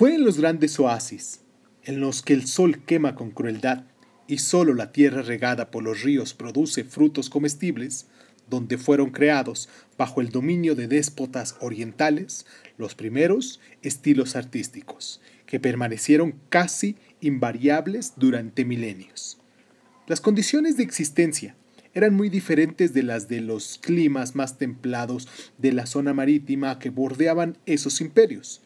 Fue en los grandes oasis, en los que el sol quema con crueldad y solo la tierra regada por los ríos produce frutos comestibles, donde fueron creados, bajo el dominio de déspotas orientales, los primeros estilos artísticos, que permanecieron casi invariables durante milenios. Las condiciones de existencia eran muy diferentes de las de los climas más templados de la zona marítima que bordeaban esos imperios,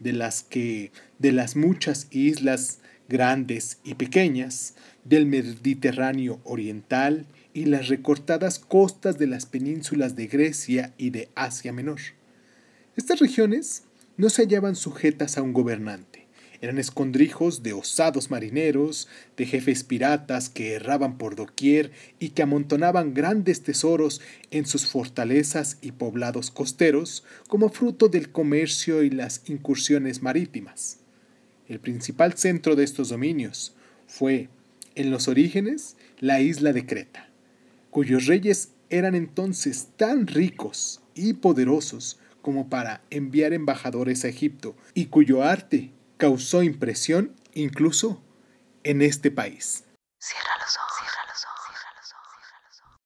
de las que de las muchas islas grandes y pequeñas del Mediterráneo oriental y las recortadas costas de las penínsulas de Grecia y de Asia Menor. Estas regiones no se hallaban sujetas a un gobernante eran escondrijos de osados marineros, de jefes piratas que erraban por doquier y que amontonaban grandes tesoros en sus fortalezas y poblados costeros como fruto del comercio y las incursiones marítimas. El principal centro de estos dominios fue, en los orígenes, la isla de Creta, cuyos reyes eran entonces tan ricos y poderosos como para enviar embajadores a Egipto, y cuyo arte causó impresión incluso en este país. Cierra los ojos, cierra los ojos, cierra los ojos, cierra los ojos.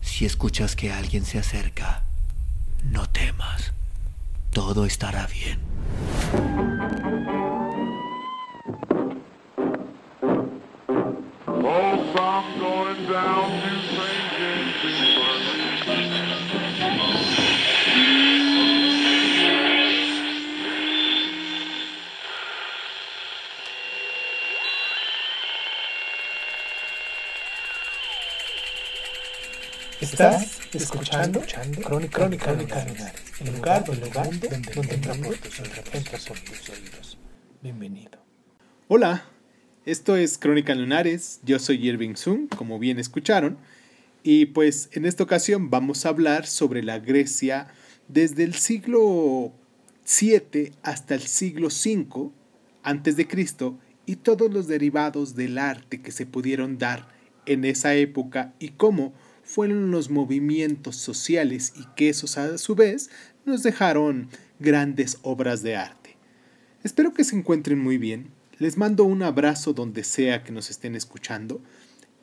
Si escuchas que alguien se acerca, no temas. Todo estará bien. Estás escuchando, Crónica, Crónica, Crónica el lugar, el lugar donde, donde, donde entra por tus oídos. Bienvenido. Hola, esto es Crónica Lunares, yo soy Irving Sun, como bien escucharon, y pues en esta ocasión vamos a hablar sobre la Grecia desde el siglo 7 hasta el siglo 5 antes de Cristo y todos los derivados del arte que se pudieron dar en esa época y cómo fueron los movimientos sociales y que esos a su vez nos dejaron grandes obras de arte. Espero que se encuentren muy bien. Les mando un abrazo donde sea que nos estén escuchando.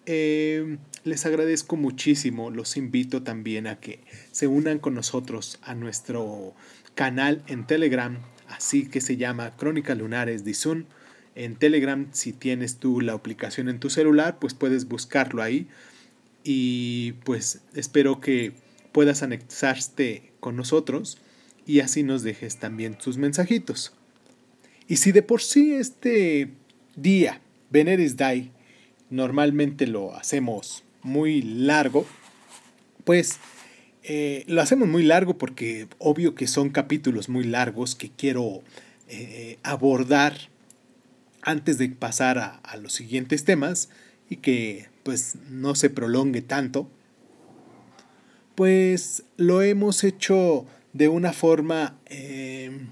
Eh, les agradezco muchísimo. Los invito también a que se unan con nosotros a nuestro canal en Telegram, así que se llama Crónica Lunares de. En Telegram, si tienes tú la aplicación en tu celular, pues puedes buscarlo ahí y pues espero que puedas anexarte con nosotros y así nos dejes también tus mensajitos. Y si de por sí este día, Veneris Day, normalmente lo hacemos muy largo, pues eh, lo hacemos muy largo porque obvio que son capítulos muy largos que quiero eh, abordar antes de pasar a los siguientes temas y que pues no se prolongue tanto, pues lo hemos hecho de una forma em,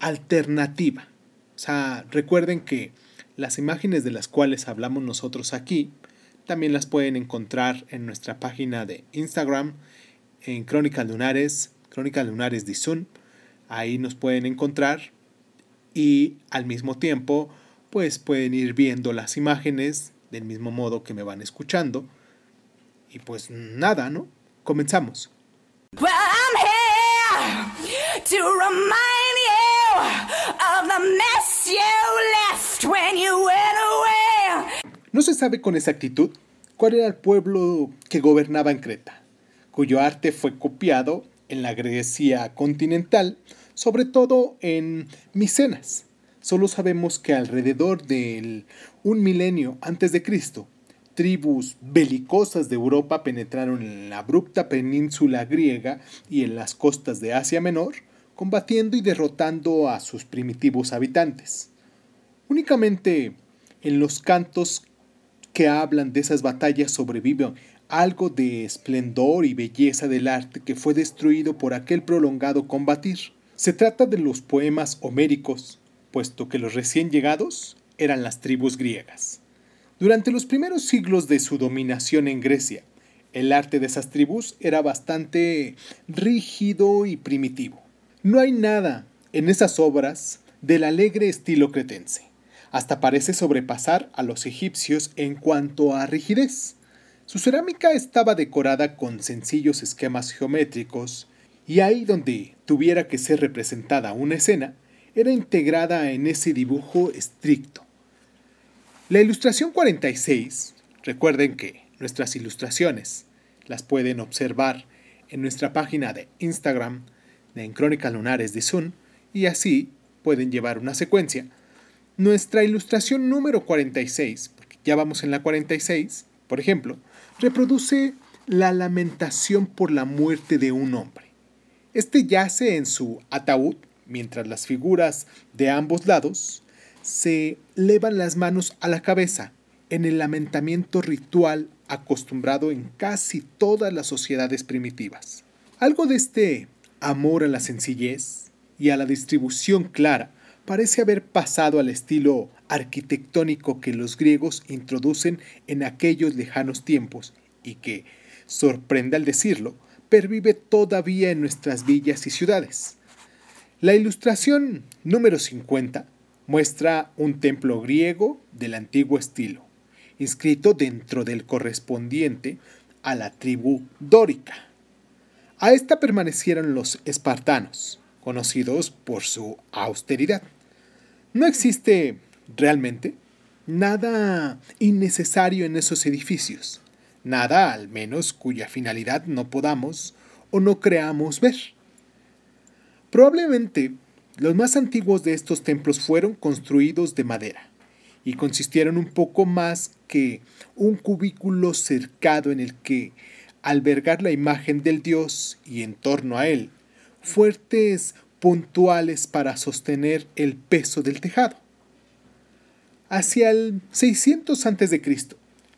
alternativa. O sea, recuerden que las imágenes de las cuales hablamos nosotros aquí también las pueden encontrar en nuestra página de Instagram en Crónicas Lunares, Crónicas Lunares de. Ahí nos pueden encontrar y al mismo tiempo pues pueden ir viendo las imágenes del mismo modo que me van escuchando. Y pues nada, ¿no? Comenzamos. No se sabe con exactitud cuál era el pueblo que gobernaba en Creta, cuyo arte fue copiado en la Grecia continental, sobre todo en Micenas, Solo sabemos que alrededor del un milenio antes de Cristo, tribus belicosas de Europa penetraron en la abrupta península griega y en las costas de Asia Menor, combatiendo y derrotando a sus primitivos habitantes. Únicamente en los cantos que hablan de esas batallas sobrevive algo de esplendor y belleza del arte que fue destruido por aquel prolongado combatir. Se trata de los poemas homéricos, puesto que los recién llegados eran las tribus griegas. Durante los primeros siglos de su dominación en Grecia, el arte de esas tribus era bastante rígido y primitivo. No hay nada en esas obras del alegre estilo cretense. Hasta parece sobrepasar a los egipcios en cuanto a rigidez. Su cerámica estaba decorada con sencillos esquemas geométricos y ahí donde tuviera que ser representada una escena, era integrada en ese dibujo estricto. La ilustración 46, recuerden que nuestras ilustraciones las pueden observar en nuestra página de Instagram de En Crónicas Lunares de Sun y así pueden llevar una secuencia. Nuestra ilustración número 46, porque ya vamos en la 46, por ejemplo, reproduce la lamentación por la muerte de un hombre. Este yace en su ataúd mientras las figuras de ambos lados se levan las manos a la cabeza en el lamentamiento ritual acostumbrado en casi todas las sociedades primitivas. Algo de este amor a la sencillez y a la distribución clara parece haber pasado al estilo arquitectónico que los griegos introducen en aquellos lejanos tiempos y que, sorprende al decirlo, pervive todavía en nuestras villas y ciudades. La ilustración número 50 muestra un templo griego del antiguo estilo, inscrito dentro del correspondiente a la tribu dórica. A esta permanecieron los espartanos, conocidos por su austeridad. No existe realmente nada innecesario en esos edificios nada al menos cuya finalidad no podamos o no creamos ver. Probablemente los más antiguos de estos templos fueron construidos de madera y consistieron un poco más que un cubículo cercado en el que albergar la imagen del dios y en torno a él fuertes puntuales para sostener el peso del tejado. Hacia el 600 a.C.,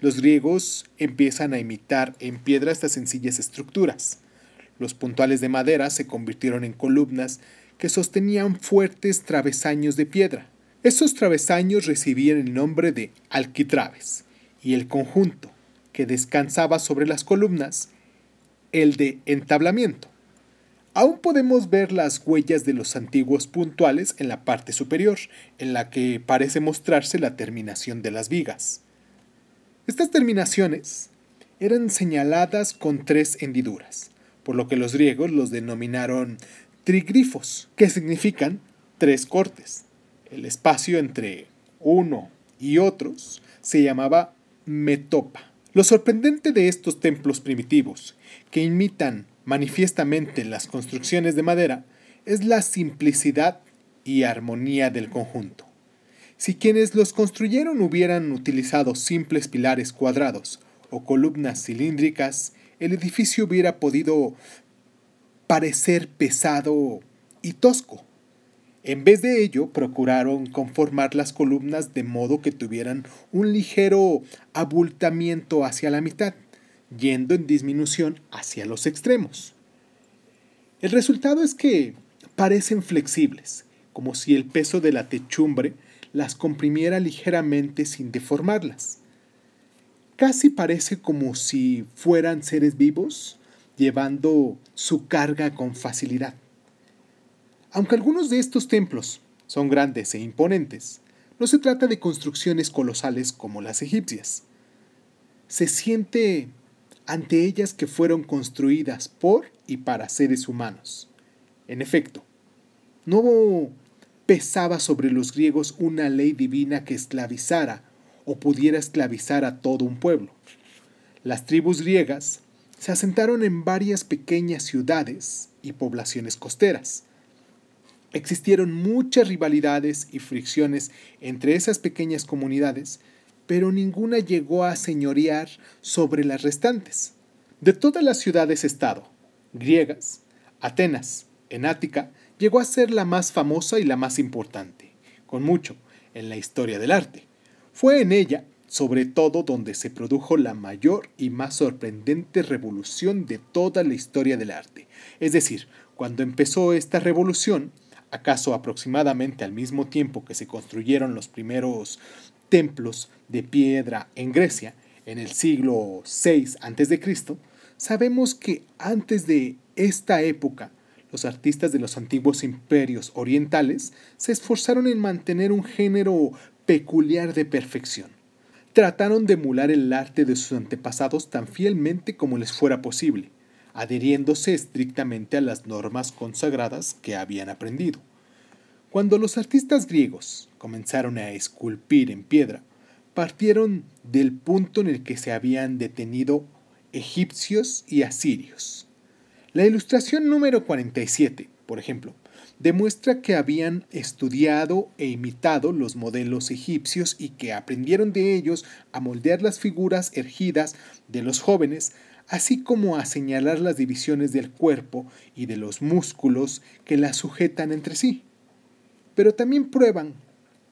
los griegos empiezan a imitar en piedra estas sencillas estructuras. Los puntuales de madera se convirtieron en columnas que sostenían fuertes travesaños de piedra. Esos travesaños recibían el nombre de alquitraves y el conjunto que descansaba sobre las columnas, el de entablamiento. Aún podemos ver las huellas de los antiguos puntuales en la parte superior, en la que parece mostrarse la terminación de las vigas. Estas terminaciones eran señaladas con tres hendiduras, por lo que los griegos los denominaron trigrifos, que significan tres cortes. El espacio entre uno y otros se llamaba metopa. Lo sorprendente de estos templos primitivos, que imitan manifiestamente las construcciones de madera, es la simplicidad y armonía del conjunto. Si quienes los construyeron hubieran utilizado simples pilares cuadrados o columnas cilíndricas, el edificio hubiera podido parecer pesado y tosco. En vez de ello, procuraron conformar las columnas de modo que tuvieran un ligero abultamiento hacia la mitad, yendo en disminución hacia los extremos. El resultado es que parecen flexibles, como si el peso de la techumbre las comprimiera ligeramente sin deformarlas. Casi parece como si fueran seres vivos llevando su carga con facilidad. Aunque algunos de estos templos son grandes e imponentes, no se trata de construcciones colosales como las egipcias. Se siente ante ellas que fueron construidas por y para seres humanos. En efecto, no pesaba sobre los griegos una ley divina que esclavizara o pudiera esclavizar a todo un pueblo. Las tribus griegas se asentaron en varias pequeñas ciudades y poblaciones costeras. Existieron muchas rivalidades y fricciones entre esas pequeñas comunidades, pero ninguna llegó a señorear sobre las restantes. De todas las ciudades-estado, griegas, Atenas, en Ática, llegó a ser la más famosa y la más importante, con mucho, en la historia del arte. Fue en ella, sobre todo, donde se produjo la mayor y más sorprendente revolución de toda la historia del arte. Es decir, cuando empezó esta revolución, acaso aproximadamente al mismo tiempo que se construyeron los primeros templos de piedra en Grecia, en el siglo VI a.C., sabemos que antes de esta época los artistas de los antiguos imperios orientales se esforzaron en mantener un género peculiar de perfección. Trataron de emular el arte de sus antepasados tan fielmente como les fuera posible, adhiriéndose estrictamente a las normas consagradas que habían aprendido. Cuando los artistas griegos comenzaron a esculpir en piedra, partieron del punto en el que se habían detenido egipcios y asirios. La ilustración número 47, por ejemplo, demuestra que habían estudiado e imitado los modelos egipcios y que aprendieron de ellos a moldear las figuras ergidas de los jóvenes, así como a señalar las divisiones del cuerpo y de los músculos que las sujetan entre sí. Pero también prueban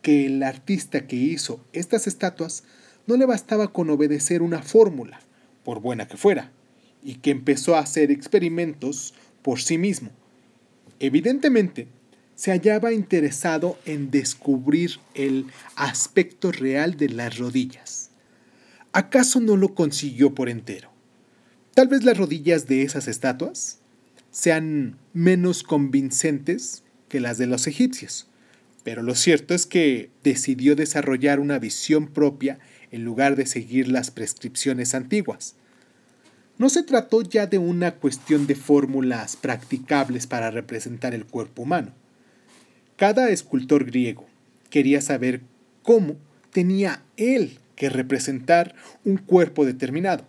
que el artista que hizo estas estatuas no le bastaba con obedecer una fórmula, por buena que fuera, y que empezó a hacer experimentos por sí mismo, Evidentemente, se hallaba interesado en descubrir el aspecto real de las rodillas. ¿Acaso no lo consiguió por entero? Tal vez las rodillas de esas estatuas sean menos convincentes que las de los egipcios, pero lo cierto es que decidió desarrollar una visión propia en lugar de seguir las prescripciones antiguas. No se trató ya de una cuestión de fórmulas practicables para representar el cuerpo humano. Cada escultor griego quería saber cómo tenía él que representar un cuerpo determinado.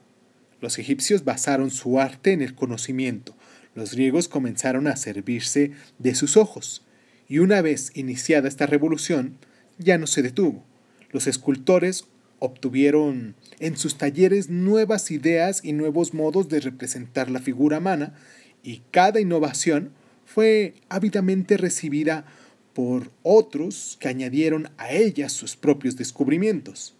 Los egipcios basaron su arte en el conocimiento, los griegos comenzaron a servirse de sus ojos, y una vez iniciada esta revolución, ya no se detuvo. Los escultores obtuvieron en sus talleres nuevas ideas y nuevos modos de representar la figura humana y cada innovación fue ávidamente recibida por otros que añadieron a ella sus propios descubrimientos.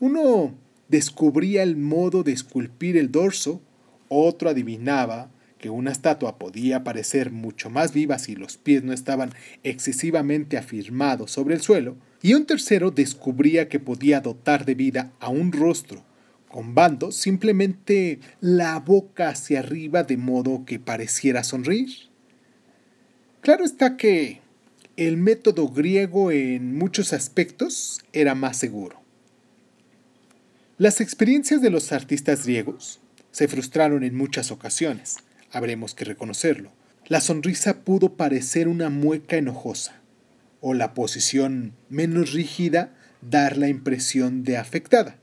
Uno descubría el modo de esculpir el dorso, otro adivinaba que una estatua podía parecer mucho más viva si los pies no estaban excesivamente afirmados sobre el suelo, y un tercero descubría que podía dotar de vida a un rostro, con bandos simplemente la boca hacia arriba de modo que pareciera sonreír. Claro está que el método griego en muchos aspectos era más seguro. Las experiencias de los artistas griegos se frustraron en muchas ocasiones, habremos que reconocerlo. La sonrisa pudo parecer una mueca enojosa, o la posición menos rígida dar la impresión de afectada.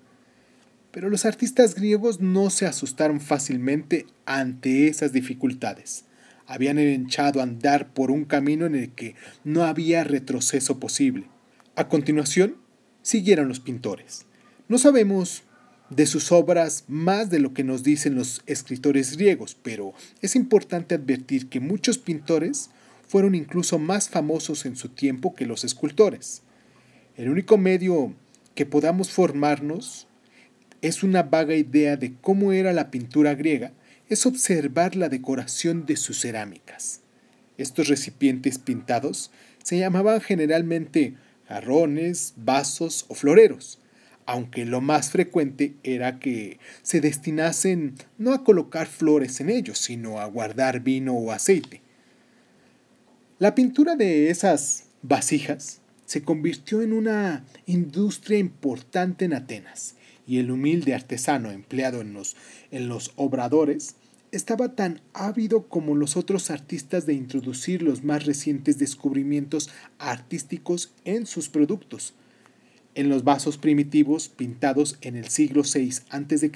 Pero los artistas griegos no se asustaron fácilmente ante esas dificultades. Habían echado a andar por un camino en el que no había retroceso posible. A continuación, siguieron los pintores. No sabemos de sus obras más de lo que nos dicen los escritores griegos, pero es importante advertir que muchos pintores fueron incluso más famosos en su tiempo que los escultores. El único medio que podamos formarnos es una vaga idea de cómo era la pintura griega, es observar la decoración de sus cerámicas. Estos recipientes pintados se llamaban generalmente jarrones, vasos o floreros, aunque lo más frecuente era que se destinasen no a colocar flores en ellos, sino a guardar vino o aceite. La pintura de esas vasijas se convirtió en una industria importante en Atenas, y el humilde artesano empleado en los, en los obradores estaba tan ávido como los otros artistas de introducir los más recientes descubrimientos artísticos en sus productos, en los vasos primitivos pintados en el siglo VI a.C.,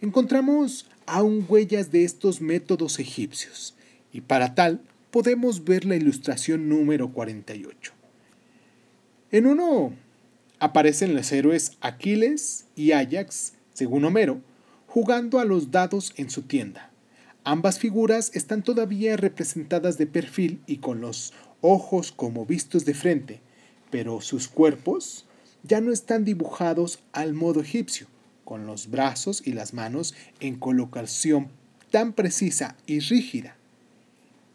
encontramos aún huellas de estos métodos egipcios, y para tal podemos ver la ilustración número 48. En uno aparecen los héroes Aquiles y Ajax, según Homero, jugando a los dados en su tienda. Ambas figuras están todavía representadas de perfil y con los ojos como vistos de frente, pero sus cuerpos ya no están dibujados al modo egipcio, con los brazos y las manos en colocación tan precisa y rígida.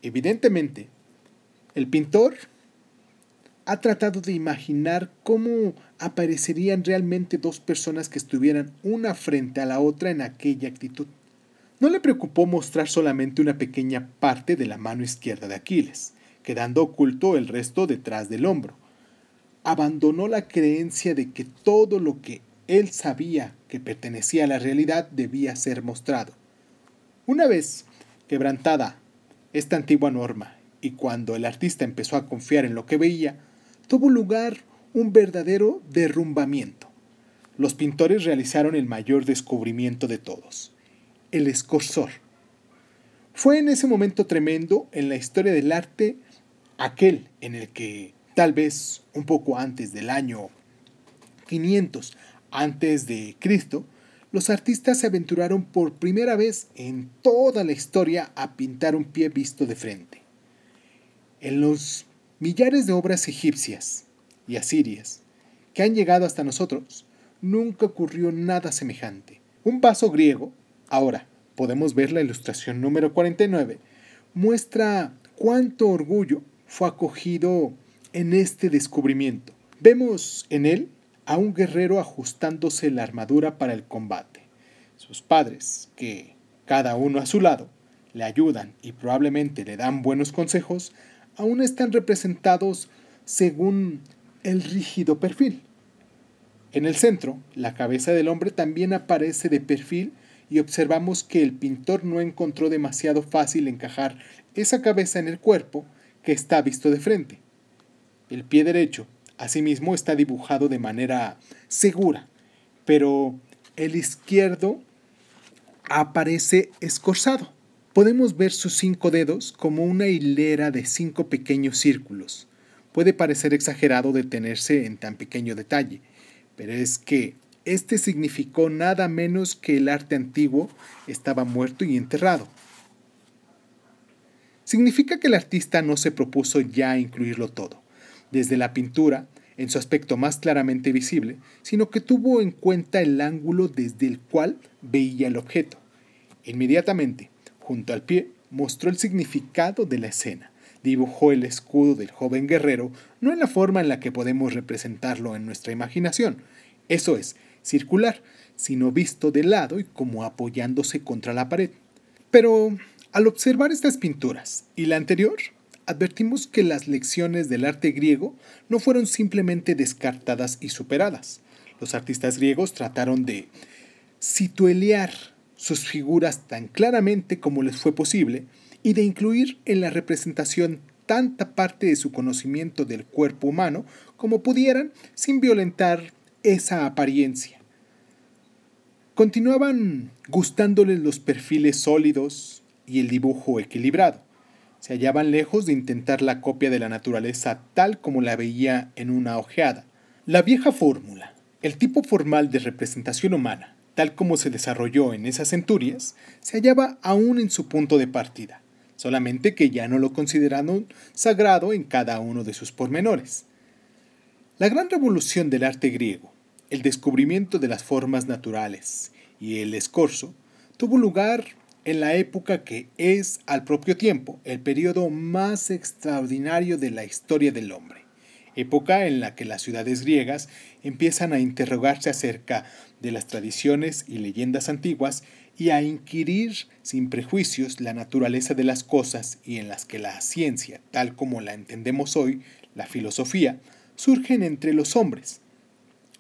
Evidentemente, el pintor ha tratado de imaginar cómo aparecerían realmente dos personas que estuvieran una frente a la otra en aquella actitud. No le preocupó mostrar solamente una pequeña parte de la mano izquierda de Aquiles, quedando oculto el resto detrás del hombro. Abandonó la creencia de que todo lo que él sabía que pertenecía a la realidad debía ser mostrado. Una vez quebrantada esta antigua norma y cuando el artista empezó a confiar en lo que veía, tuvo lugar un verdadero derrumbamiento. Los pintores realizaron el mayor descubrimiento de todos, el escorsor. Fue en ese momento tremendo en la historia del arte aquel en el que, tal vez un poco antes del año 500 antes de Cristo, los artistas se aventuraron por primera vez en toda la historia a pintar un pie visto de frente. En los millares de obras egipcias y asirias que han llegado hasta nosotros, nunca ocurrió nada semejante. Un vaso griego, ahora podemos ver la ilustración número 49, muestra cuánto orgullo fue acogido en este descubrimiento. Vemos en él a un guerrero ajustándose la armadura para el combate. Sus padres, que, cada uno a su lado, le ayudan y probablemente le dan buenos consejos, aún están representados según el rígido perfil. En el centro, la cabeza del hombre también aparece de perfil y observamos que el pintor no encontró demasiado fácil encajar esa cabeza en el cuerpo que está visto de frente. El pie derecho, asimismo, está dibujado de manera segura, pero el izquierdo aparece escorzado. Podemos ver sus cinco dedos como una hilera de cinco pequeños círculos. Puede parecer exagerado detenerse en tan pequeño detalle, pero es que este significó nada menos que el arte antiguo estaba muerto y enterrado. Significa que el artista no se propuso ya incluirlo todo, desde la pintura, en su aspecto más claramente visible, sino que tuvo en cuenta el ángulo desde el cual veía el objeto. Inmediatamente, junto al pie, mostró el significado de la escena, dibujó el escudo del joven guerrero, no en la forma en la que podemos representarlo en nuestra imaginación, eso es, circular, sino visto de lado y como apoyándose contra la pared. Pero al observar estas pinturas y la anterior, advertimos que las lecciones del arte griego no fueron simplemente descartadas y superadas. Los artistas griegos trataron de situelear sus figuras tan claramente como les fue posible y de incluir en la representación tanta parte de su conocimiento del cuerpo humano como pudieran sin violentar esa apariencia. Continuaban gustándoles los perfiles sólidos y el dibujo equilibrado. Se hallaban lejos de intentar la copia de la naturaleza tal como la veía en una ojeada. La vieja fórmula, el tipo formal de representación humana, tal como se desarrolló en esas centurias, se hallaba aún en su punto de partida solamente que ya no lo consideraron sagrado en cada uno de sus pormenores. La gran revolución del arte griego, el descubrimiento de las formas naturales y el escorzo, tuvo lugar en la época que es al propio tiempo el periodo más extraordinario de la historia del hombre, época en la que las ciudades griegas empiezan a interrogarse acerca de las tradiciones y leyendas antiguas y a inquirir sin prejuicios la naturaleza de las cosas y en las que la ciencia, tal como la entendemos hoy, la filosofía, surgen entre los hombres,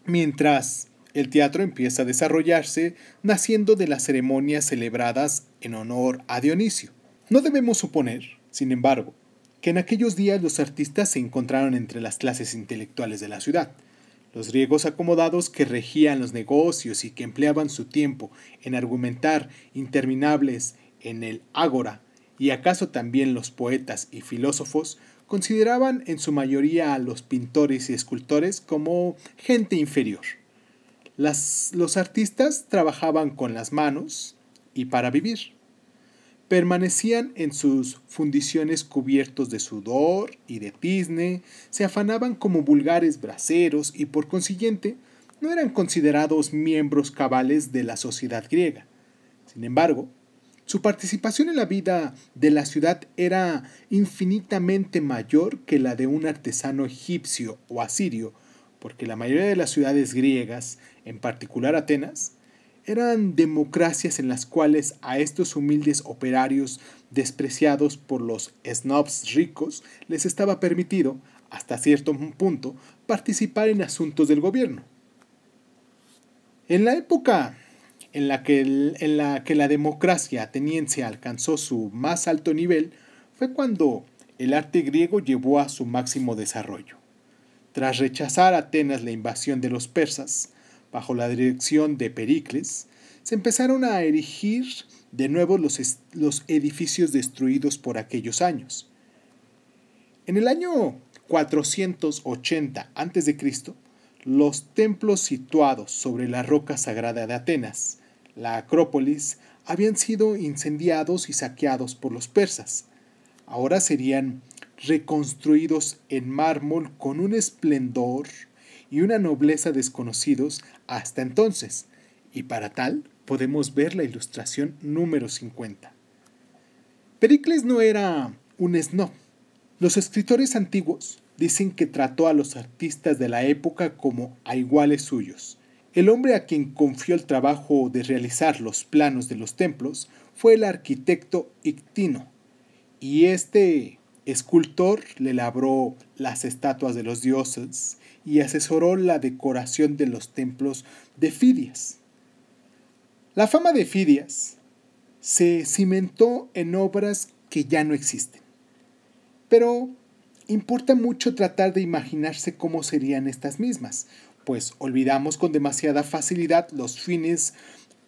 mientras el teatro empieza a desarrollarse naciendo de las ceremonias celebradas en honor a Dionisio. No debemos suponer, sin embargo, que en aquellos días los artistas se encontraron entre las clases intelectuales de la ciudad, los griegos acomodados que regían los negocios y que empleaban su tiempo en argumentar interminables en el ágora, y acaso también los poetas y filósofos, consideraban en su mayoría a los pintores y escultores como gente inferior. los artistas trabajaban con las manos y para vivir permanecían en sus fundiciones cubiertos de sudor y de tizne, se afanaban como vulgares braceros y por consiguiente no eran considerados miembros cabales de la sociedad griega. Sin embargo, su participación en la vida de la ciudad era infinitamente mayor que la de un artesano egipcio o asirio, porque la mayoría de las ciudades griegas, en particular Atenas, eran democracias en las cuales a estos humildes operarios despreciados por los snobs ricos les estaba permitido, hasta cierto punto, participar en asuntos del gobierno. En la época en la que, en la, que la democracia ateniense alcanzó su más alto nivel fue cuando el arte griego llevó a su máximo desarrollo. Tras rechazar Atenas la invasión de los persas, bajo la dirección de Pericles, se empezaron a erigir de nuevo los, los edificios destruidos por aquellos años. En el año 480 a.C., los templos situados sobre la roca sagrada de Atenas, la Acrópolis, habían sido incendiados y saqueados por los persas. Ahora serían reconstruidos en mármol con un esplendor y una nobleza desconocidos hasta entonces, y para tal podemos ver la ilustración número 50. Pericles no era un snob. Los escritores antiguos dicen que trató a los artistas de la época como a iguales suyos. El hombre a quien confió el trabajo de realizar los planos de los templos fue el arquitecto Ictino, y este escultor le labró las estatuas de los dioses y asesoró la decoración de los templos de Fidias. La fama de Fidias se cimentó en obras que ya no existen. Pero importa mucho tratar de imaginarse cómo serían estas mismas, pues olvidamos con demasiada facilidad los fines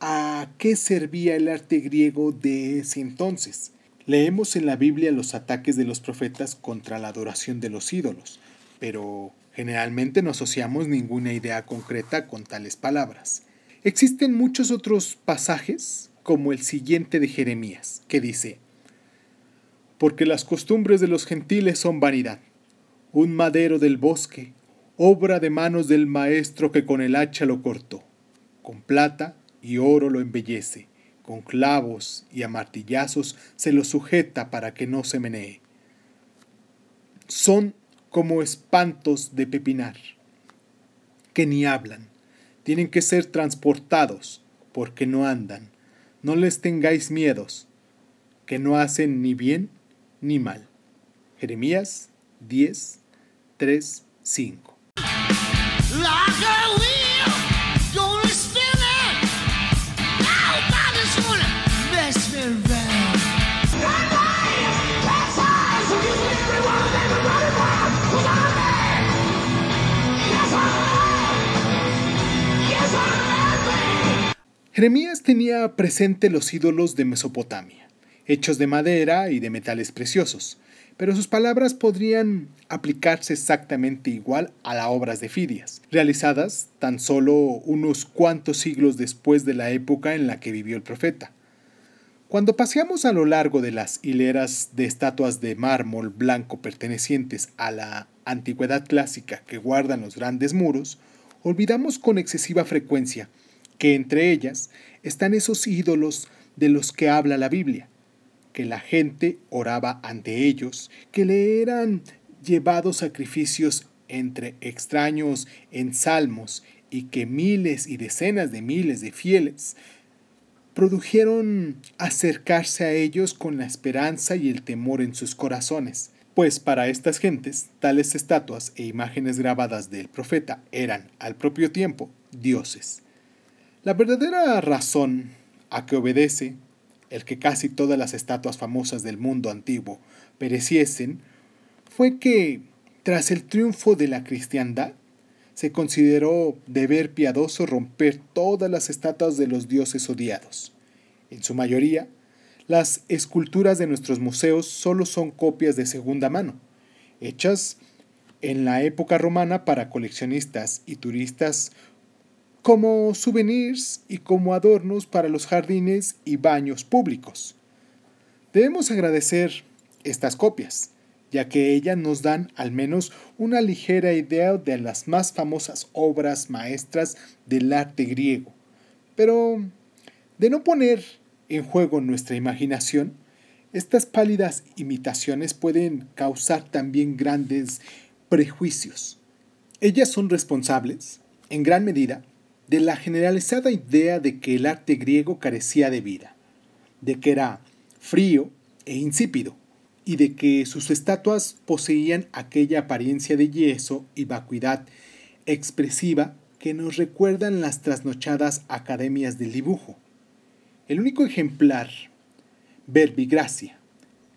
a qué servía el arte griego de ese entonces. Leemos en la Biblia los ataques de los profetas contra la adoración de los ídolos, pero generalmente no asociamos ninguna idea concreta con tales palabras. Existen muchos otros pasajes, como el siguiente de Jeremías, que dice, Porque las costumbres de los gentiles son vanidad, un madero del bosque, obra de manos del maestro que con el hacha lo cortó, con plata y oro lo embellece con clavos y a martillazos se lo sujeta para que no se menee. Son como espantos de pepinar, que ni hablan, tienen que ser transportados porque no andan. No les tengáis miedos, que no hacen ni bien ni mal. Jeremías 10, 3, 5. Jeremías tenía presente los ídolos de Mesopotamia, hechos de madera y de metales preciosos, pero sus palabras podrían aplicarse exactamente igual a las obras de Fidias, realizadas tan solo unos cuantos siglos después de la época en la que vivió el profeta. Cuando paseamos a lo largo de las hileras de estatuas de mármol blanco pertenecientes a la antigüedad clásica que guardan los grandes muros, olvidamos con excesiva frecuencia que entre ellas están esos ídolos de los que habla la Biblia, que la gente oraba ante ellos, que le eran llevados sacrificios entre extraños en salmos y que miles y decenas de miles de fieles produjeron acercarse a ellos con la esperanza y el temor en sus corazones, pues para estas gentes tales estatuas e imágenes grabadas del profeta eran al propio tiempo dioses. La verdadera razón a que obedece el que casi todas las estatuas famosas del mundo antiguo pereciesen fue que, tras el triunfo de la cristiandad, se consideró deber piadoso romper todas las estatuas de los dioses odiados. En su mayoría, las esculturas de nuestros museos solo son copias de segunda mano, hechas en la época romana para coleccionistas y turistas como souvenirs y como adornos para los jardines y baños públicos. Debemos agradecer estas copias, ya que ellas nos dan al menos una ligera idea de las más famosas obras maestras del arte griego. Pero, de no poner en juego nuestra imaginación, estas pálidas imitaciones pueden causar también grandes prejuicios. Ellas son responsables, en gran medida, de la generalizada idea de que el arte griego carecía de vida, de que era frío e insípido, y de que sus estatuas poseían aquella apariencia de yeso y vacuidad expresiva que nos recuerdan las trasnochadas academias del dibujo. El único ejemplar, Verbigracia,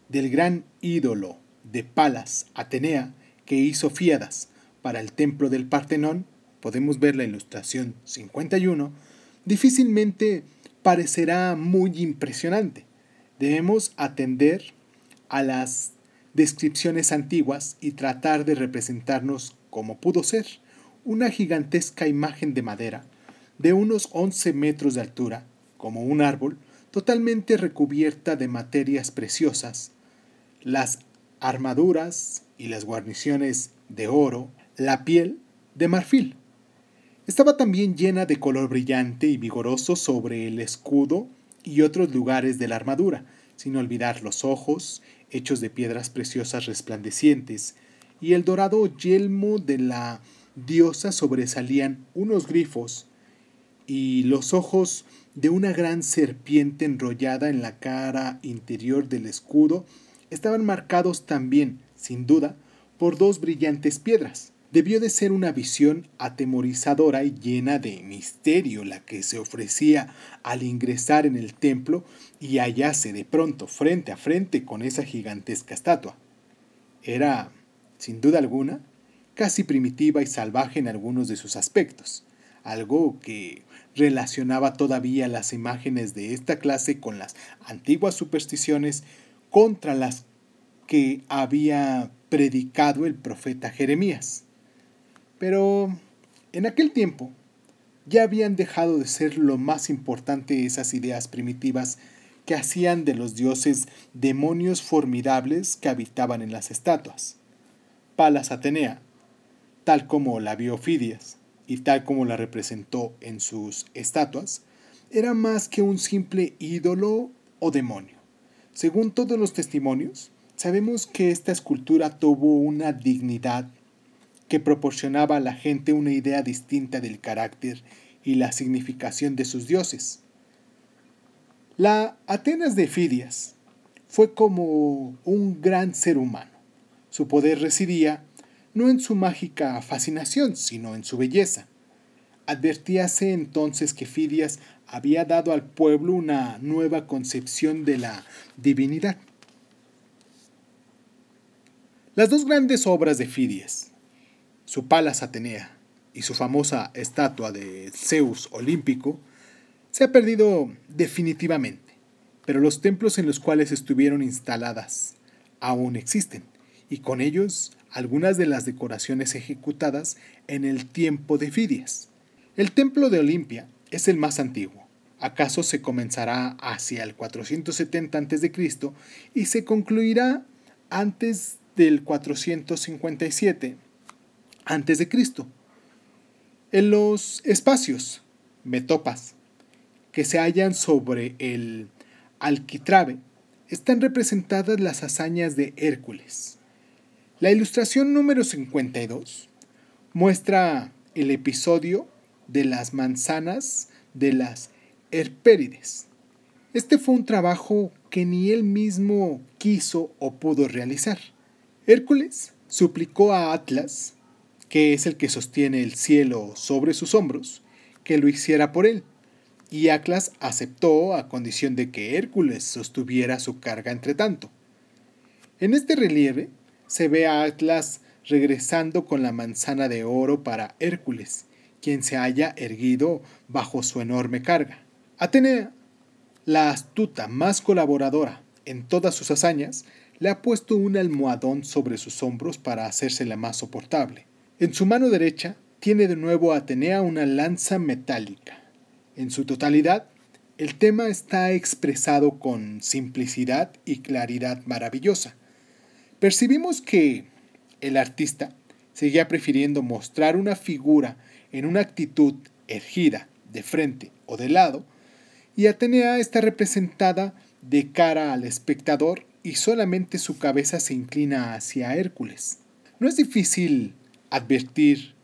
del gran ídolo de Palas Atenea que hizo Fiadas para el templo del Partenón, podemos ver la ilustración 51, difícilmente parecerá muy impresionante. Debemos atender a las descripciones antiguas y tratar de representarnos como pudo ser una gigantesca imagen de madera de unos 11 metros de altura, como un árbol, totalmente recubierta de materias preciosas, las armaduras y las guarniciones de oro, la piel de marfil. Estaba también llena de color brillante y vigoroso sobre el escudo y otros lugares de la armadura, sin olvidar los ojos, hechos de piedras preciosas resplandecientes, y el dorado yelmo de la diosa sobresalían unos grifos, y los ojos de una gran serpiente enrollada en la cara interior del escudo estaban marcados también, sin duda, por dos brillantes piedras. Debió de ser una visión atemorizadora y llena de misterio la que se ofrecía al ingresar en el templo y hallarse de pronto frente a frente con esa gigantesca estatua. Era, sin duda alguna, casi primitiva y salvaje en algunos de sus aspectos, algo que relacionaba todavía las imágenes de esta clase con las antiguas supersticiones contra las que había predicado el profeta Jeremías. Pero en aquel tiempo ya habían dejado de ser lo más importante esas ideas primitivas que hacían de los dioses demonios formidables que habitaban en las estatuas. Palas Atenea, tal como la vio Fidias y tal como la representó en sus estatuas, era más que un simple ídolo o demonio. Según todos los testimonios, sabemos que esta escultura tuvo una dignidad que proporcionaba a la gente una idea distinta del carácter y la significación de sus dioses. La Atenas de Fidias fue como un gran ser humano. Su poder residía no en su mágica fascinación, sino en su belleza. Advertíase entonces que Fidias había dado al pueblo una nueva concepción de la divinidad. Las dos grandes obras de Fidias, su Palas Atenea y su famosa estatua de Zeus olímpico, se ha perdido definitivamente, pero los templos en los cuales estuvieron instaladas aún existen, y con ellos algunas de las decoraciones ejecutadas en el tiempo de Fidias. El templo de Olimpia es el más antiguo. Acaso se comenzará hacia el 470 a.C. y se concluirá antes del 457 antes de Cristo. En los espacios, metopas, que se hallan sobre el alquitrave, están representadas las hazañas de Hércules. La ilustración número 52 muestra el episodio de las manzanas de las Herpérides. Este fue un trabajo que ni él mismo quiso o pudo realizar. Hércules suplicó a Atlas que es el que sostiene el cielo sobre sus hombros, que lo hiciera por él. Y Atlas aceptó a condición de que Hércules sostuviera su carga entre tanto. En este relieve se ve a Atlas regresando con la manzana de oro para Hércules, quien se haya erguido bajo su enorme carga. Atenea, la astuta más colaboradora en todas sus hazañas, le ha puesto un almohadón sobre sus hombros para hacérsela más soportable. En su mano derecha tiene de nuevo Atenea una lanza metálica. En su totalidad, el tema está expresado con simplicidad y claridad maravillosa. Percibimos que el artista seguía prefiriendo mostrar una figura en una actitud ergida, de frente o de lado, y Atenea está representada de cara al espectador y solamente su cabeza se inclina hacia Hércules. No es difícil advertir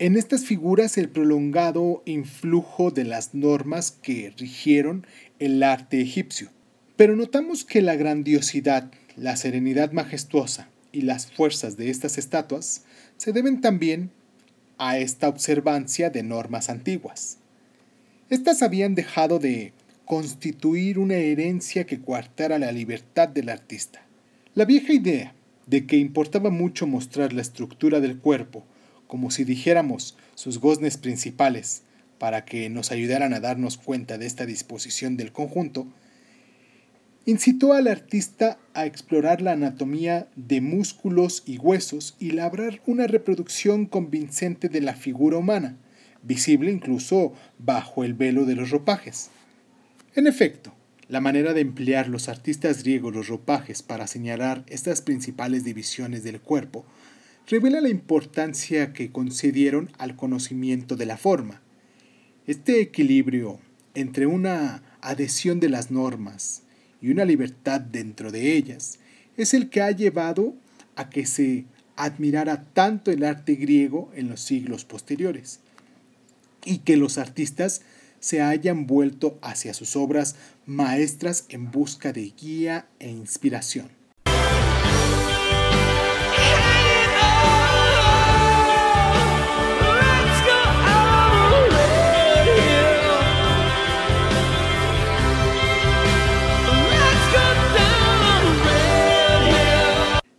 en estas figuras el prolongado influjo de las normas que rigieron el arte egipcio. Pero notamos que la grandiosidad, la serenidad majestuosa y las fuerzas de estas estatuas se deben también a esta observancia de normas antiguas. Estas habían dejado de constituir una herencia que coartara la libertad del artista. La vieja idea de que importaba mucho mostrar la estructura del cuerpo, como si dijéramos sus goznes principales, para que nos ayudaran a darnos cuenta de esta disposición del conjunto, incitó al artista a explorar la anatomía de músculos y huesos y labrar una reproducción convincente de la figura humana, visible incluso bajo el velo de los ropajes. En efecto, la manera de emplear los artistas griegos los ropajes para señalar estas principales divisiones del cuerpo revela la importancia que concedieron al conocimiento de la forma. Este equilibrio entre una adhesión de las normas y una libertad dentro de ellas es el que ha llevado a que se admirara tanto el arte griego en los siglos posteriores y que los artistas se hayan vuelto hacia sus obras maestras en busca de guía e inspiración.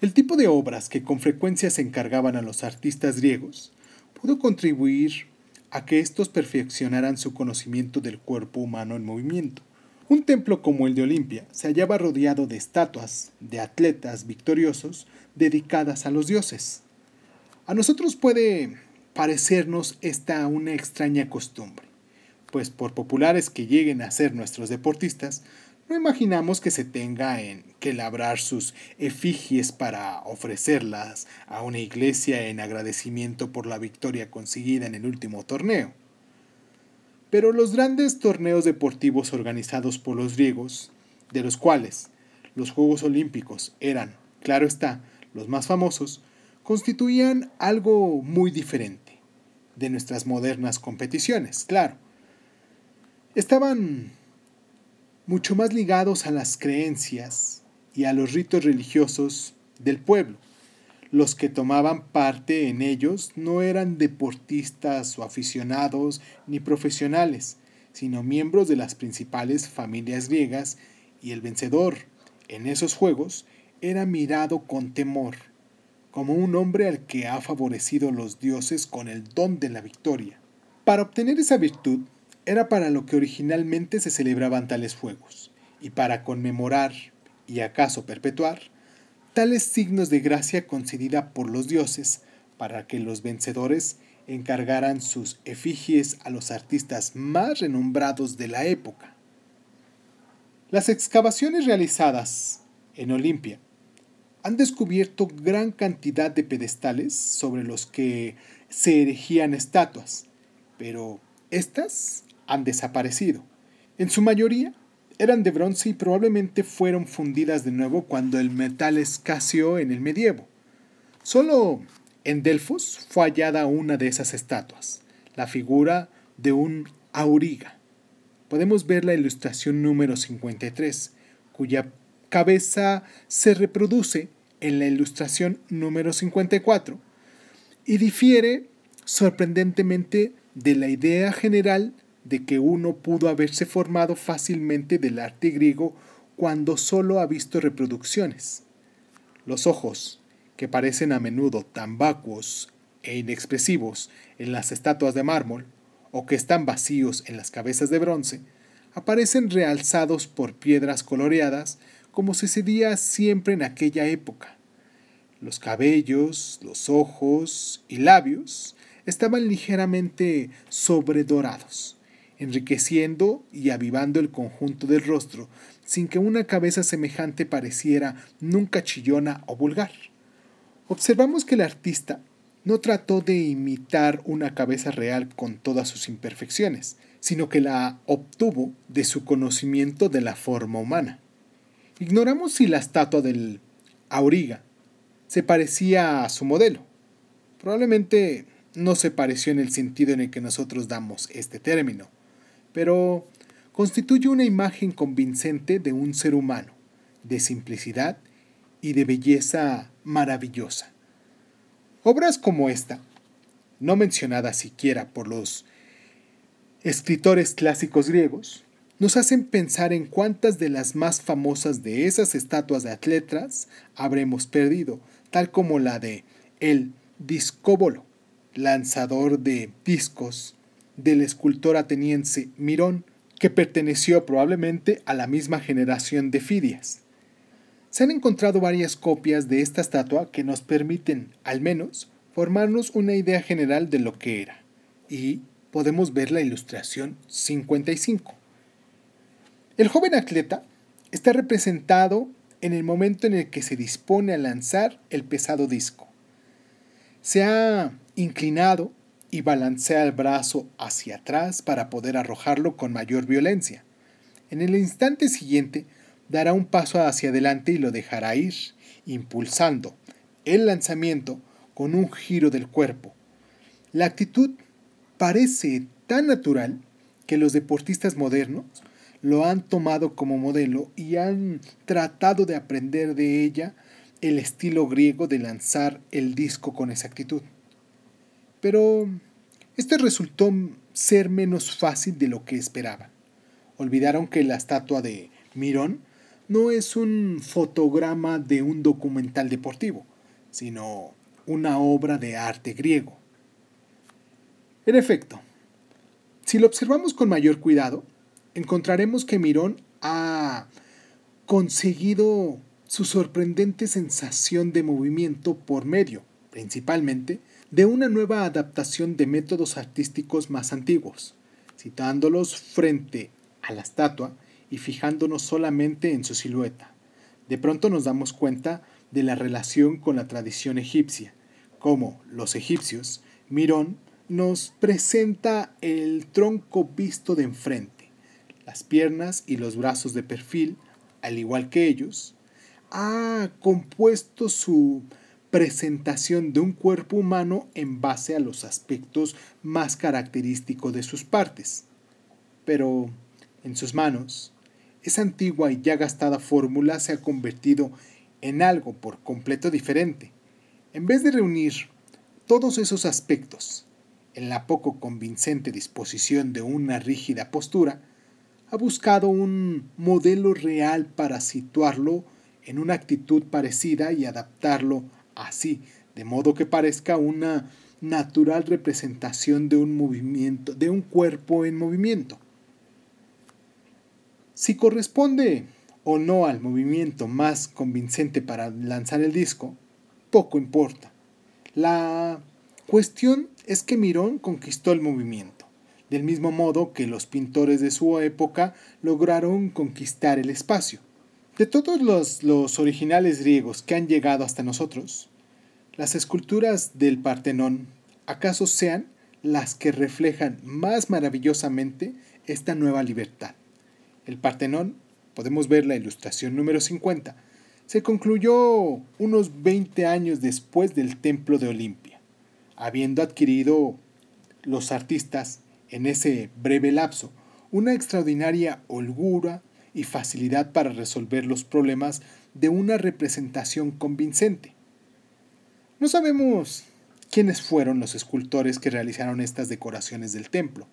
El tipo de obras que con frecuencia se encargaban a los artistas griegos pudo contribuir a que éstos perfeccionaran su conocimiento del cuerpo humano en movimiento. Un templo como el de Olimpia se hallaba rodeado de estatuas de atletas victoriosos dedicadas a los dioses. A nosotros puede parecernos esta una extraña costumbre, pues por populares que lleguen a ser nuestros deportistas, no imaginamos que se tenga en que labrar sus efigies para ofrecerlas a una iglesia en agradecimiento por la victoria conseguida en el último torneo. Pero los grandes torneos deportivos organizados por los griegos, de los cuales los Juegos Olímpicos eran, claro está, los más famosos, constituían algo muy diferente de nuestras modernas competiciones, claro. Estaban mucho más ligados a las creencias y a los ritos religiosos del pueblo. Los que tomaban parte en ellos no eran deportistas o aficionados ni profesionales, sino miembros de las principales familias griegas y el vencedor en esos juegos era mirado con temor, como un hombre al que ha favorecido los dioses con el don de la victoria. Para obtener esa virtud, era para lo que originalmente se celebraban tales fuegos, y para conmemorar y acaso perpetuar tales signos de gracia concedida por los dioses para que los vencedores encargaran sus efigies a los artistas más renombrados de la época. Las excavaciones realizadas en Olimpia han descubierto gran cantidad de pedestales sobre los que se erigían estatuas, pero estas han desaparecido. En su mayoría eran de bronce y probablemente fueron fundidas de nuevo cuando el metal escaseó en el medievo. Solo en Delfos fue hallada una de esas estatuas, la figura de un auriga. Podemos ver la ilustración número 53, cuya cabeza se reproduce en la ilustración número 54 y difiere sorprendentemente de la idea general de que uno pudo haberse formado fácilmente del arte griego cuando solo ha visto reproducciones. Los ojos, que parecen a menudo tan vacuos e inexpresivos en las estatuas de mármol, o que están vacíos en las cabezas de bronce, aparecen realzados por piedras coloreadas como sucedía siempre en aquella época. Los cabellos, los ojos y labios estaban ligeramente sobredorados enriqueciendo y avivando el conjunto del rostro, sin que una cabeza semejante pareciera nunca chillona o vulgar. Observamos que el artista no trató de imitar una cabeza real con todas sus imperfecciones, sino que la obtuvo de su conocimiento de la forma humana. Ignoramos si la estatua del Auriga se parecía a su modelo. Probablemente no se pareció en el sentido en el que nosotros damos este término, pero constituye una imagen convincente de un ser humano, de simplicidad y de belleza maravillosa. Obras como esta, no mencionada siquiera por los escritores clásicos griegos, nos hacen pensar en cuántas de las más famosas de esas estatuas de atletas habremos perdido, tal como la de el discóbolo, lanzador de discos del escultor ateniense Mirón, que perteneció probablemente a la misma generación de Fidias. Se han encontrado varias copias de esta estatua que nos permiten, al menos, formarnos una idea general de lo que era. Y podemos ver la ilustración 55. El joven atleta está representado en el momento en el que se dispone a lanzar el pesado disco. Se ha inclinado y balancea el brazo hacia atrás para poder arrojarlo con mayor violencia. En el instante siguiente dará un paso hacia adelante y lo dejará ir, impulsando el lanzamiento con un giro del cuerpo. La actitud parece tan natural que los deportistas modernos lo han tomado como modelo y han tratado de aprender de ella el estilo griego de lanzar el disco con exactitud. Pero este resultó ser menos fácil de lo que esperaban. Olvidaron que la estatua de Mirón no es un fotograma de un documental deportivo, sino una obra de arte griego. En efecto, si lo observamos con mayor cuidado, encontraremos que Mirón ha conseguido su sorprendente sensación de movimiento por medio, principalmente, de una nueva adaptación de métodos artísticos más antiguos, citándolos frente a la estatua y fijándonos solamente en su silueta. De pronto nos damos cuenta de la relación con la tradición egipcia, como los egipcios, Mirón nos presenta el tronco visto de enfrente, las piernas y los brazos de perfil, al igual que ellos, ha compuesto su presentación de un cuerpo humano en base a los aspectos más característicos de sus partes. Pero en sus manos, esa antigua y ya gastada fórmula se ha convertido en algo por completo diferente. En vez de reunir todos esos aspectos en la poco convincente disposición de una rígida postura, ha buscado un modelo real para situarlo en una actitud parecida y adaptarlo así, de modo que parezca una natural representación de un movimiento, de un cuerpo en movimiento. Si corresponde o no al movimiento más convincente para lanzar el disco, poco importa. La cuestión es que Mirón conquistó el movimiento, del mismo modo que los pintores de su época lograron conquistar el espacio. De todos los, los originales griegos que han llegado hasta nosotros, las esculturas del Partenón acaso sean las que reflejan más maravillosamente esta nueva libertad. El Partenón, podemos ver la ilustración número 50, se concluyó unos 20 años después del Templo de Olimpia, habiendo adquirido los artistas en ese breve lapso una extraordinaria holgura y facilidad para resolver los problemas de una representación convincente. No sabemos quiénes fueron los escultores que realizaron estas decoraciones del templo,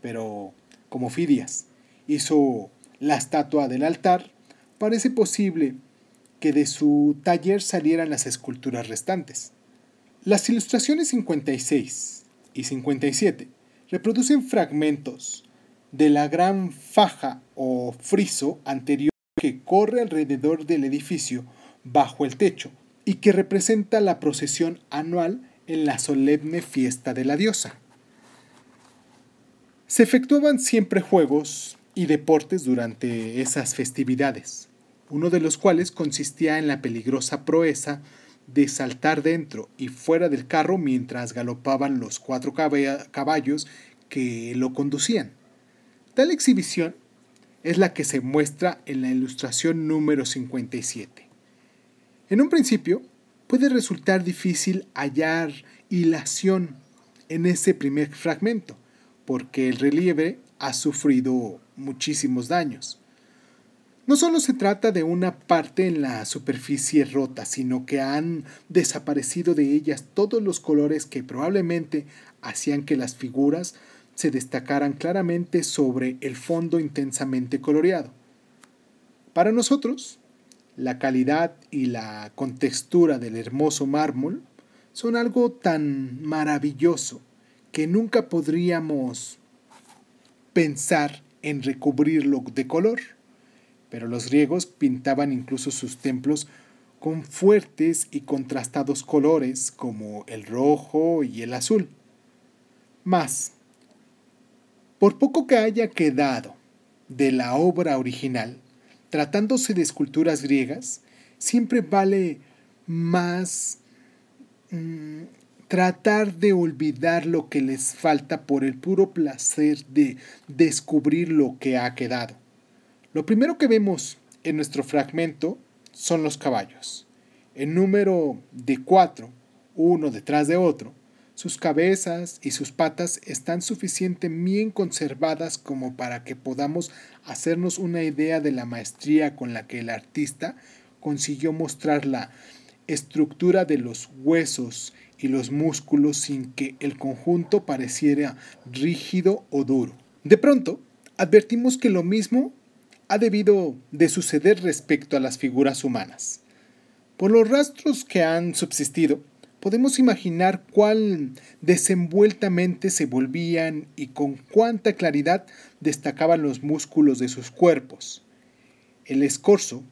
pero como Fidias hizo la estatua del altar, parece posible que de su taller salieran las esculturas restantes. Las ilustraciones 56 y 57 reproducen fragmentos de la gran faja o friso anterior que corre alrededor del edificio bajo el techo y que representa la procesión anual en la solemne fiesta de la diosa. Se efectuaban siempre juegos y deportes durante esas festividades, uno de los cuales consistía en la peligrosa proeza de saltar dentro y fuera del carro mientras galopaban los cuatro caballos que lo conducían. Tal exhibición es la que se muestra en la ilustración número 57. En un principio, puede resultar difícil hallar hilación en ese primer fragmento, porque el relieve ha sufrido muchísimos daños. No solo se trata de una parte en la superficie rota, sino que han desaparecido de ellas todos los colores que probablemente hacían que las figuras se destacaran claramente sobre el fondo intensamente coloreado. Para nosotros, la calidad y la contextura del hermoso mármol son algo tan maravilloso que nunca podríamos pensar en recubrirlo de color. Pero los griegos pintaban incluso sus templos con fuertes y contrastados colores como el rojo y el azul. Más, por poco que haya quedado de la obra original, tratándose de esculturas griegas, siempre vale más mm, tratar de olvidar lo que les falta por el puro placer de descubrir lo que ha quedado. Lo primero que vemos en nuestro fragmento son los caballos, en número de cuatro, uno detrás de otro, sus cabezas y sus patas están suficientemente bien conservadas como para que podamos hacernos una idea de la maestría con la que el artista consiguió mostrar la estructura de los huesos y los músculos sin que el conjunto pareciera rígido o duro. De pronto, advertimos que lo mismo ha debido de suceder respecto a las figuras humanas. Por los rastros que han subsistido, podemos imaginar cuál desenvueltamente se volvían y con cuánta claridad destacaban los músculos de sus cuerpos. El escorzo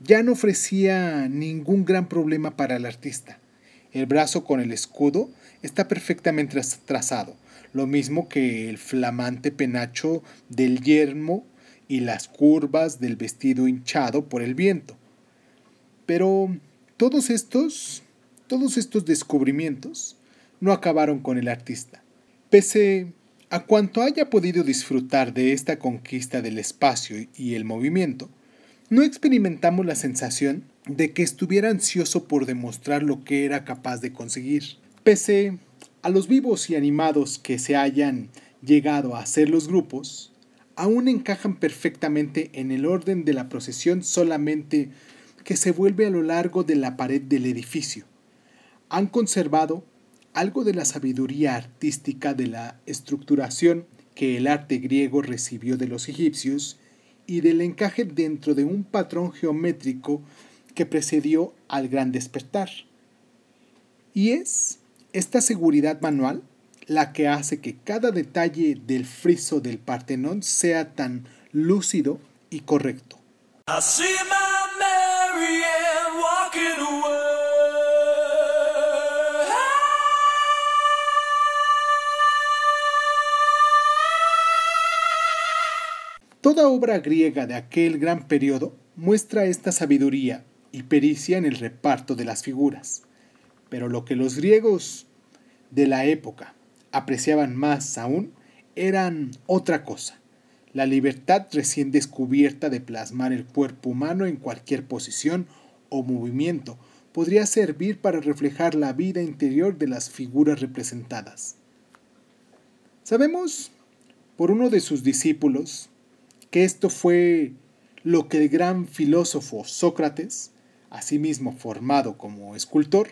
ya no ofrecía ningún gran problema para el artista. El brazo con el escudo está perfectamente trazado, lo mismo que el flamante penacho del yermo y las curvas del vestido hinchado por el viento. Pero todos estos todos estos descubrimientos no acabaron con el artista. Pese a cuanto haya podido disfrutar de esta conquista del espacio y el movimiento, no experimentamos la sensación de que estuviera ansioso por demostrar lo que era capaz de conseguir. Pese a los vivos y animados que se hayan llegado a hacer los grupos, aún encajan perfectamente en el orden de la procesión solamente que se vuelve a lo largo de la pared del edificio han conservado algo de la sabiduría artística de la estructuración que el arte griego recibió de los egipcios y del encaje dentro de un patrón geométrico que precedió al gran despertar. Y es esta seguridad manual la que hace que cada detalle del friso del Partenón sea tan lúcido y correcto. Toda obra griega de aquel gran periodo muestra esta sabiduría y pericia en el reparto de las figuras. Pero lo que los griegos de la época apreciaban más aún eran otra cosa, la libertad recién descubierta de plasmar el cuerpo humano en cualquier posición o movimiento podría servir para reflejar la vida interior de las figuras representadas. Sabemos por uno de sus discípulos, que esto fue lo que el gran filósofo Sócrates, asimismo formado como escultor,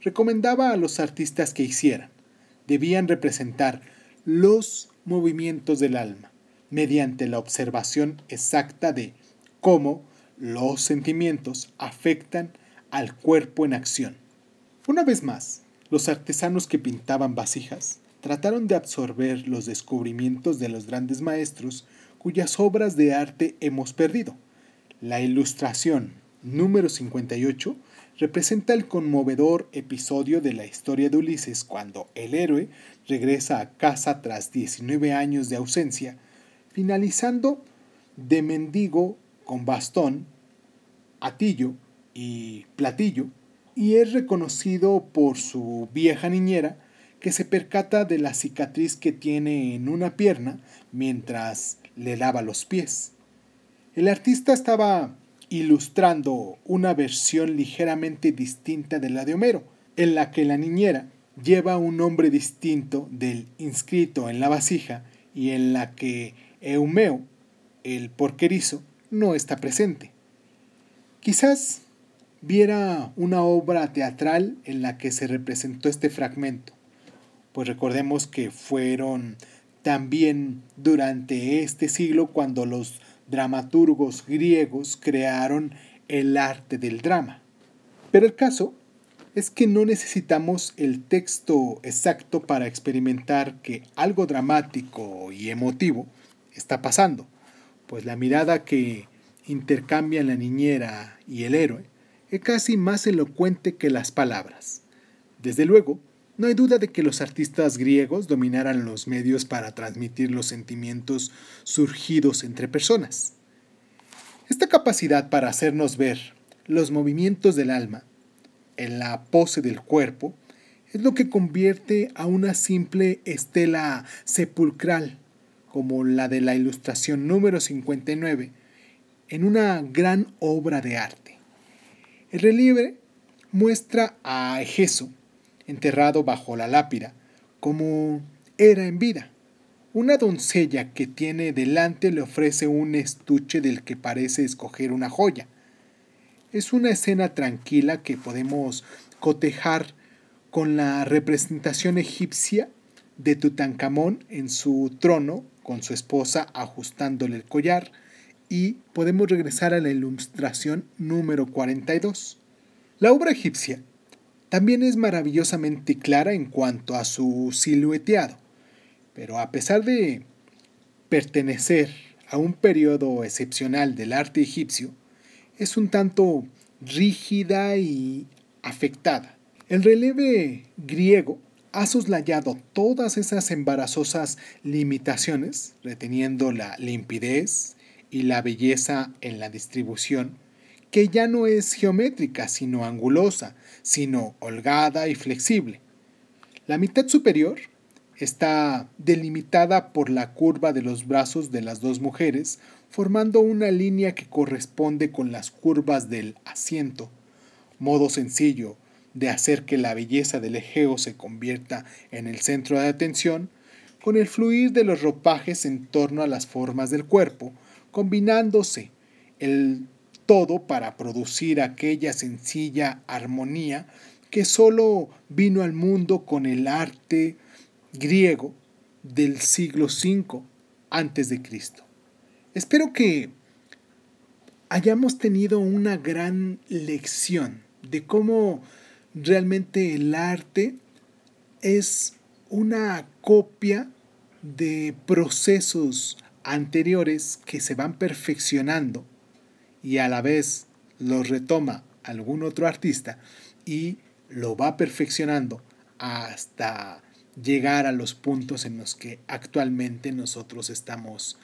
recomendaba a los artistas que hicieran. Debían representar los movimientos del alma mediante la observación exacta de cómo los sentimientos afectan al cuerpo en acción. Una vez más, los artesanos que pintaban vasijas trataron de absorber los descubrimientos de los grandes maestros cuyas obras de arte hemos perdido. La ilustración número 58 representa el conmovedor episodio de la historia de Ulises cuando el héroe regresa a casa tras 19 años de ausencia, finalizando de mendigo con bastón, atillo y platillo, y es reconocido por su vieja niñera que se percata de la cicatriz que tiene en una pierna mientras le lava los pies. El artista estaba ilustrando una versión ligeramente distinta de la de Homero, en la que la niñera lleva un nombre distinto del inscrito en la vasija y en la que Eumeo, el porquerizo, no está presente. Quizás viera una obra teatral en la que se representó este fragmento, pues recordemos que fueron también durante este siglo cuando los dramaturgos griegos crearon el arte del drama. Pero el caso es que no necesitamos el texto exacto para experimentar que algo dramático y emotivo está pasando, pues la mirada que intercambian la niñera y el héroe es casi más elocuente que las palabras. Desde luego, no hay duda de que los artistas griegos dominaran los medios para transmitir los sentimientos surgidos entre personas. Esta capacidad para hacernos ver los movimientos del alma en la pose del cuerpo es lo que convierte a una simple estela sepulcral, como la de la ilustración número 59, en una gran obra de arte. El relieve muestra a Egeso, enterrado bajo la lápida, como era en vida. Una doncella que tiene delante le ofrece un estuche del que parece escoger una joya. Es una escena tranquila que podemos cotejar con la representación egipcia de Tutankamón en su trono con su esposa ajustándole el collar y podemos regresar a la ilustración número 42. La obra egipcia también es maravillosamente clara en cuanto a su silueteado, pero a pesar de pertenecer a un periodo excepcional del arte egipcio, es un tanto rígida y afectada. El relieve griego ha soslayado todas esas embarazosas limitaciones, reteniendo la limpidez y la belleza en la distribución, que ya no es geométrica, sino angulosa, sino holgada y flexible. La mitad superior está delimitada por la curva de los brazos de las dos mujeres, formando una línea que corresponde con las curvas del asiento, modo sencillo de hacer que la belleza del Egeo se convierta en el centro de atención, con el fluir de los ropajes en torno a las formas del cuerpo, combinándose el todo para producir aquella sencilla armonía que sólo vino al mundo con el arte griego del siglo V antes de Cristo. Espero que hayamos tenido una gran lección de cómo realmente el arte es una copia de procesos anteriores que se van perfeccionando y a la vez los retoma algún otro artista y lo va perfeccionando hasta llegar a los puntos en los que actualmente nosotros estamos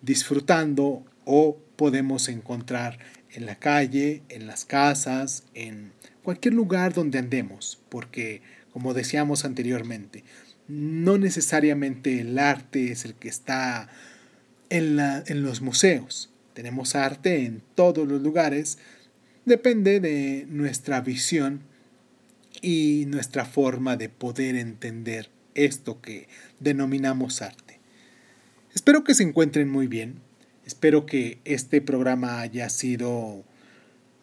disfrutando o podemos encontrar en la calle, en las casas, en cualquier lugar donde andemos, porque como decíamos anteriormente, no necesariamente el arte es el que está en, la, en los museos. Tenemos arte en todos los lugares, depende de nuestra visión y nuestra forma de poder entender esto que denominamos arte. Espero que se encuentren muy bien, espero que este programa haya sido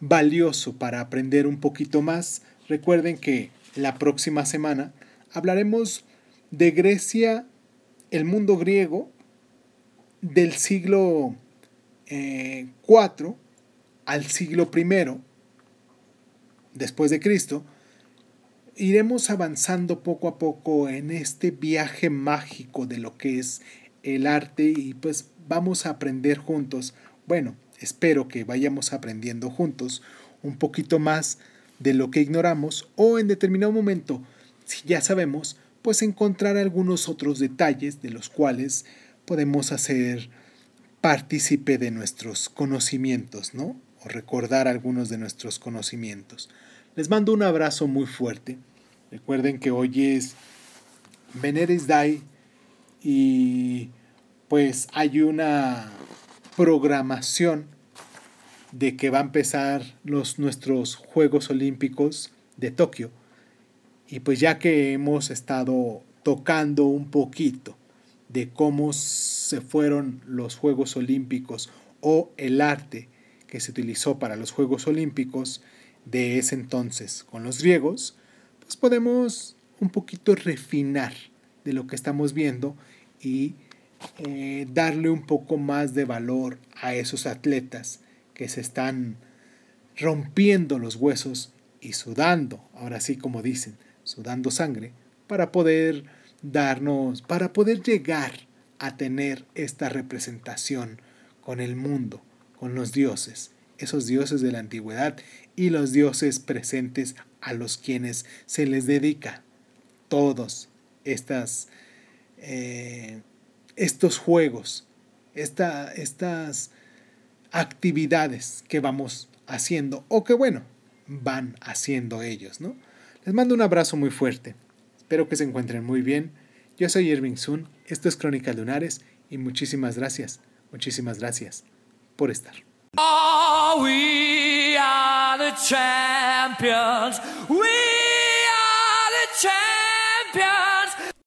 valioso para aprender un poquito más. Recuerden que la próxima semana hablaremos de Grecia, el mundo griego, del siglo IV eh, al siglo I después de Cristo, iremos avanzando poco a poco en este viaje mágico de lo que es el arte y pues vamos a aprender juntos. Bueno, espero que vayamos aprendiendo juntos un poquito más de lo que ignoramos o en determinado momento, si ya sabemos, pues encontrar algunos otros detalles de los cuales podemos hacer partícipe de nuestros conocimientos, ¿no? O recordar algunos de nuestros conocimientos. Les mando un abrazo muy fuerte. Recuerden que hoy es Veneris Day y pues hay una programación de que va a empezar los, nuestros Juegos Olímpicos de Tokio. Y pues ya que hemos estado tocando un poquito de cómo se fueron los Juegos Olímpicos o el arte que se utilizó para los Juegos Olímpicos de ese entonces con los griegos, pues podemos un poquito refinar de lo que estamos viendo y eh, darle un poco más de valor a esos atletas que se están rompiendo los huesos y sudando, ahora sí como dicen, sudando sangre, para poder darnos, para poder llegar a tener esta representación con el mundo, con los dioses, esos dioses de la antigüedad y los dioses presentes a los quienes se les dedica todos estas, eh, estos juegos, estas actividades que vamos haciendo o que bueno, van haciendo ellos, ¿no? Les mando un abrazo muy fuerte. Espero que se encuentren muy bien. Yo soy Irving Sun, esto es Crónicas Lunares y muchísimas gracias, muchísimas gracias por estar. Oh.